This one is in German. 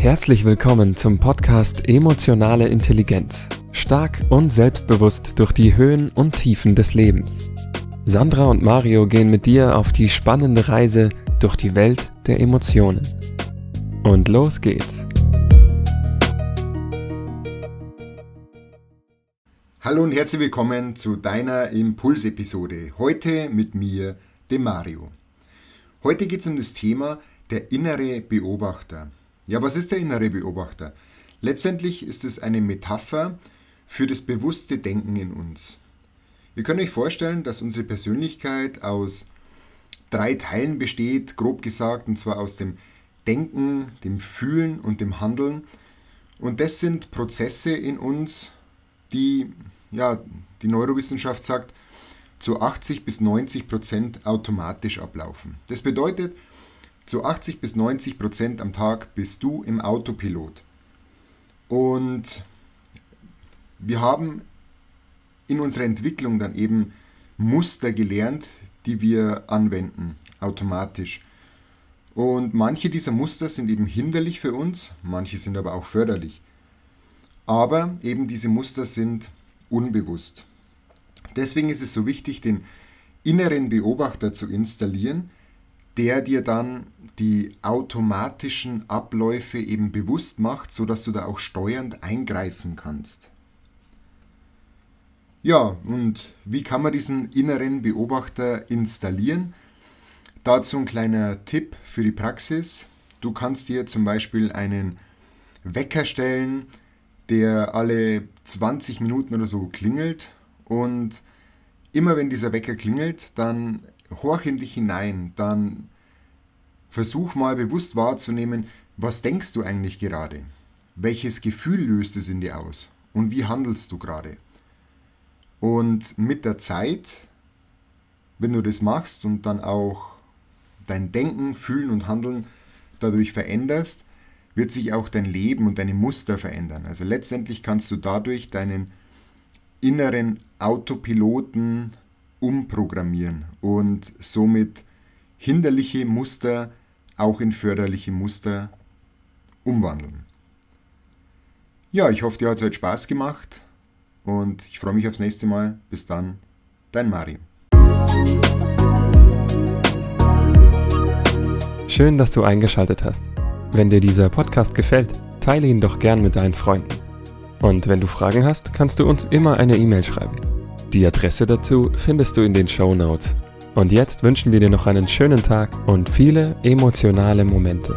Herzlich willkommen zum Podcast Emotionale Intelligenz. Stark und selbstbewusst durch die Höhen und Tiefen des Lebens. Sandra und Mario gehen mit dir auf die spannende Reise durch die Welt der Emotionen. Und los geht's. Hallo und herzlich willkommen zu deiner Impulsepisode. Heute mit mir, dem Mario. Heute geht es um das Thema der innere Beobachter. Ja, was ist der innere Beobachter? Letztendlich ist es eine Metapher für das bewusste Denken in uns. Ihr könnt euch vorstellen, dass unsere Persönlichkeit aus drei Teilen besteht, grob gesagt, und zwar aus dem Denken, dem Fühlen und dem Handeln. Und das sind Prozesse in uns, die, ja, die Neurowissenschaft sagt, zu 80 bis 90 Prozent automatisch ablaufen. Das bedeutet, zu 80 bis 90 Prozent am Tag bist du im Autopilot. Und wir haben in unserer Entwicklung dann eben Muster gelernt, die wir anwenden, automatisch. Und manche dieser Muster sind eben hinderlich für uns, manche sind aber auch förderlich. Aber eben diese Muster sind unbewusst. Deswegen ist es so wichtig, den inneren Beobachter zu installieren, der dir dann die automatischen Abläufe eben bewusst macht, sodass du da auch steuernd eingreifen kannst. Ja, und wie kann man diesen inneren Beobachter installieren? Dazu ein kleiner Tipp für die Praxis. Du kannst dir zum Beispiel einen Wecker stellen, der alle 20 Minuten oder so klingelt und immer wenn dieser Wecker klingelt, dann horch in dich hinein, dann versuch mal bewusst wahrzunehmen, was denkst du eigentlich gerade? Welches Gefühl löst es in dir aus? Und wie handelst du gerade? Und mit der Zeit, wenn du das machst und dann auch dein Denken, Fühlen und Handeln dadurch veränderst, wird sich auch dein Leben und deine Muster verändern. Also letztendlich kannst du dadurch deinen inneren Autopiloten umprogrammieren und somit hinderliche Muster auch in förderliche Muster umwandeln. Ja, ich hoffe, dir hat es heute Spaß gemacht und ich freue mich aufs nächste Mal. Bis dann, dein Mario. Schön, dass du eingeschaltet hast. Wenn dir dieser Podcast gefällt, teile ihn doch gern mit deinen Freunden. Und wenn du Fragen hast, kannst du uns immer eine E-Mail schreiben. Die Adresse dazu findest du in den Show Notes. Und jetzt wünschen wir dir noch einen schönen Tag und viele emotionale Momente.